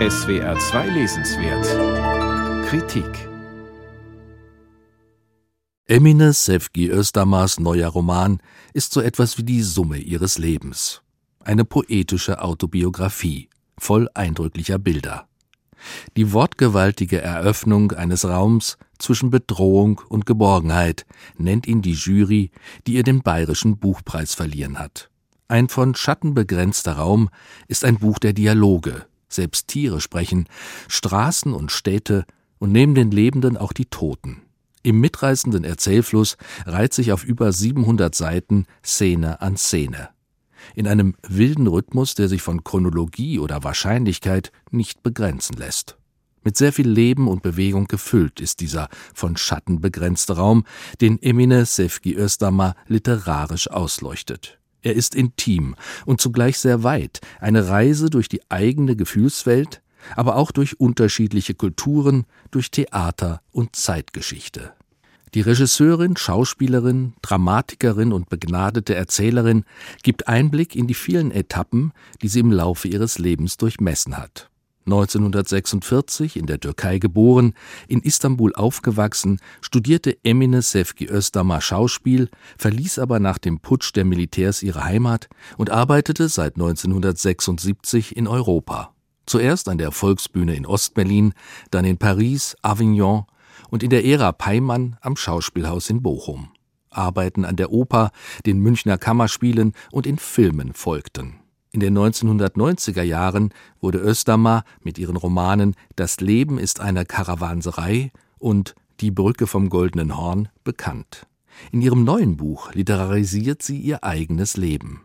SWR 2 Lesenswert Kritik Emine Sevgi Özdamars neuer Roman ist so etwas wie die Summe ihres Lebens. Eine poetische Autobiografie, voll eindrücklicher Bilder. Die wortgewaltige Eröffnung eines Raums zwischen Bedrohung und Geborgenheit nennt ihn die Jury, die ihr den Bayerischen Buchpreis verliehen hat. Ein von Schatten begrenzter Raum ist ein Buch der Dialoge, selbst Tiere sprechen, Straßen und Städte und neben den Lebenden auch die Toten. Im mitreißenden Erzählfluss reiht sich auf über 700 Seiten Szene an Szene. In einem wilden Rhythmus, der sich von Chronologie oder Wahrscheinlichkeit nicht begrenzen lässt. Mit sehr viel Leben und Bewegung gefüllt ist dieser von Schatten begrenzte Raum, den Emine Sefki Özdamar literarisch ausleuchtet. Er ist intim und zugleich sehr weit, eine Reise durch die eigene Gefühlswelt, aber auch durch unterschiedliche Kulturen, durch Theater und Zeitgeschichte. Die Regisseurin, Schauspielerin, Dramatikerin und begnadete Erzählerin gibt Einblick in die vielen Etappen, die sie im Laufe ihres Lebens durchmessen hat. 1946 in der Türkei geboren, in Istanbul aufgewachsen, studierte Emine Sevgi Özdamar Schauspiel, verließ aber nach dem Putsch der Militärs ihre Heimat und arbeitete seit 1976 in Europa. Zuerst an der Volksbühne in Ostberlin, dann in Paris, Avignon und in der Ära Peimann am Schauspielhaus in Bochum. Arbeiten an der Oper, den Münchner Kammerspielen und in Filmen folgten. In den 1990er Jahren wurde Özdamar mit ihren Romanen Das Leben ist eine Karawanserei und Die Brücke vom Goldenen Horn bekannt. In ihrem neuen Buch literarisiert sie ihr eigenes Leben.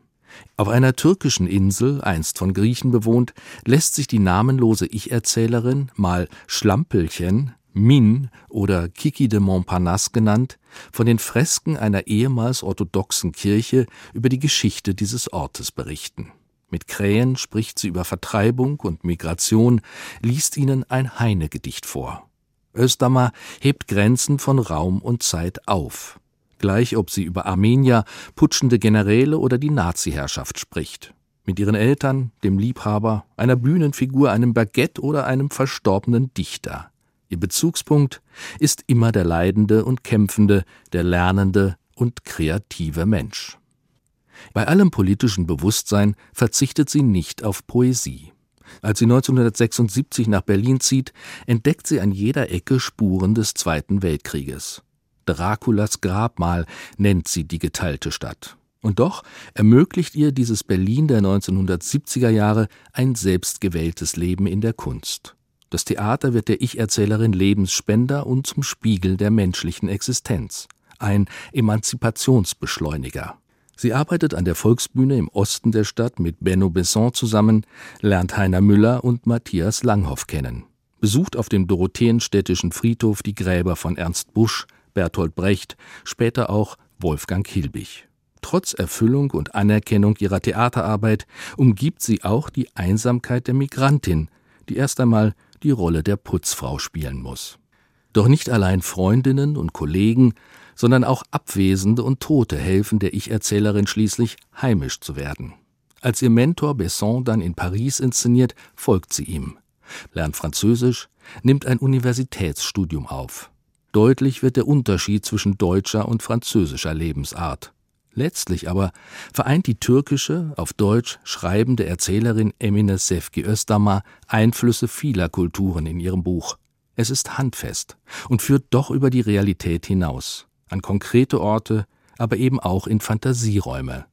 Auf einer türkischen Insel, einst von Griechen bewohnt, lässt sich die namenlose Ich-Erzählerin, mal Schlampelchen, Min oder Kiki de Montparnasse genannt, von den Fresken einer ehemals orthodoxen Kirche über die Geschichte dieses Ortes berichten. Mit Krähen spricht sie über Vertreibung und Migration, liest ihnen ein Heine-Gedicht vor. Özdamar hebt Grenzen von Raum und Zeit auf. Gleich ob sie über Armenier, putschende Generäle oder die Nazi-Herrschaft spricht. Mit ihren Eltern, dem Liebhaber, einer Bühnenfigur, einem Baguette oder einem verstorbenen Dichter. Ihr Bezugspunkt ist immer der leidende und kämpfende, der lernende und kreative Mensch. Bei allem politischen Bewusstsein verzichtet sie nicht auf Poesie. Als sie 1976 nach Berlin zieht, entdeckt sie an jeder Ecke Spuren des Zweiten Weltkrieges. Draculas Grabmal nennt sie die geteilte Stadt. Und doch ermöglicht ihr dieses Berlin der 1970er Jahre ein selbstgewähltes Leben in der Kunst. Das Theater wird der Ich-Erzählerin Lebensspender und zum Spiegel der menschlichen Existenz, ein Emanzipationsbeschleuniger. Sie arbeitet an der Volksbühne im Osten der Stadt mit Benno Besson zusammen, lernt Heiner Müller und Matthias Langhoff kennen, besucht auf dem Dorotheenstädtischen Friedhof die Gräber von Ernst Busch, Bertolt Brecht, später auch Wolfgang Hilbig. Trotz Erfüllung und Anerkennung ihrer Theaterarbeit umgibt sie auch die Einsamkeit der Migrantin, die erst einmal die Rolle der Putzfrau spielen muss. Doch nicht allein Freundinnen und Kollegen, sondern auch Abwesende und Tote helfen der Ich-Erzählerin schließlich, heimisch zu werden. Als ihr Mentor Besson dann in Paris inszeniert, folgt sie ihm, lernt Französisch, nimmt ein Universitätsstudium auf. Deutlich wird der Unterschied zwischen deutscher und französischer Lebensart. Letztlich aber vereint die türkische, auf Deutsch schreibende Erzählerin Emine Sefki Özdamar Einflüsse vieler Kulturen in ihrem Buch. Es ist handfest und führt doch über die Realität hinaus an konkrete Orte, aber eben auch in Fantasieräume.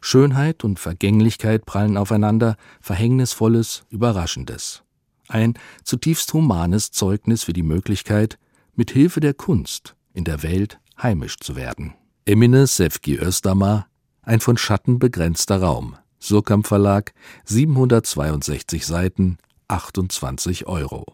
Schönheit und Vergänglichkeit prallen aufeinander, Verhängnisvolles, Überraschendes. Ein zutiefst humanes Zeugnis für die Möglichkeit, mit Hilfe der Kunst in der Welt heimisch zu werden. Emine Sefki Özdamar, ein von Schatten begrenzter Raum. Surkamp Verlag, 762 Seiten, 28 Euro.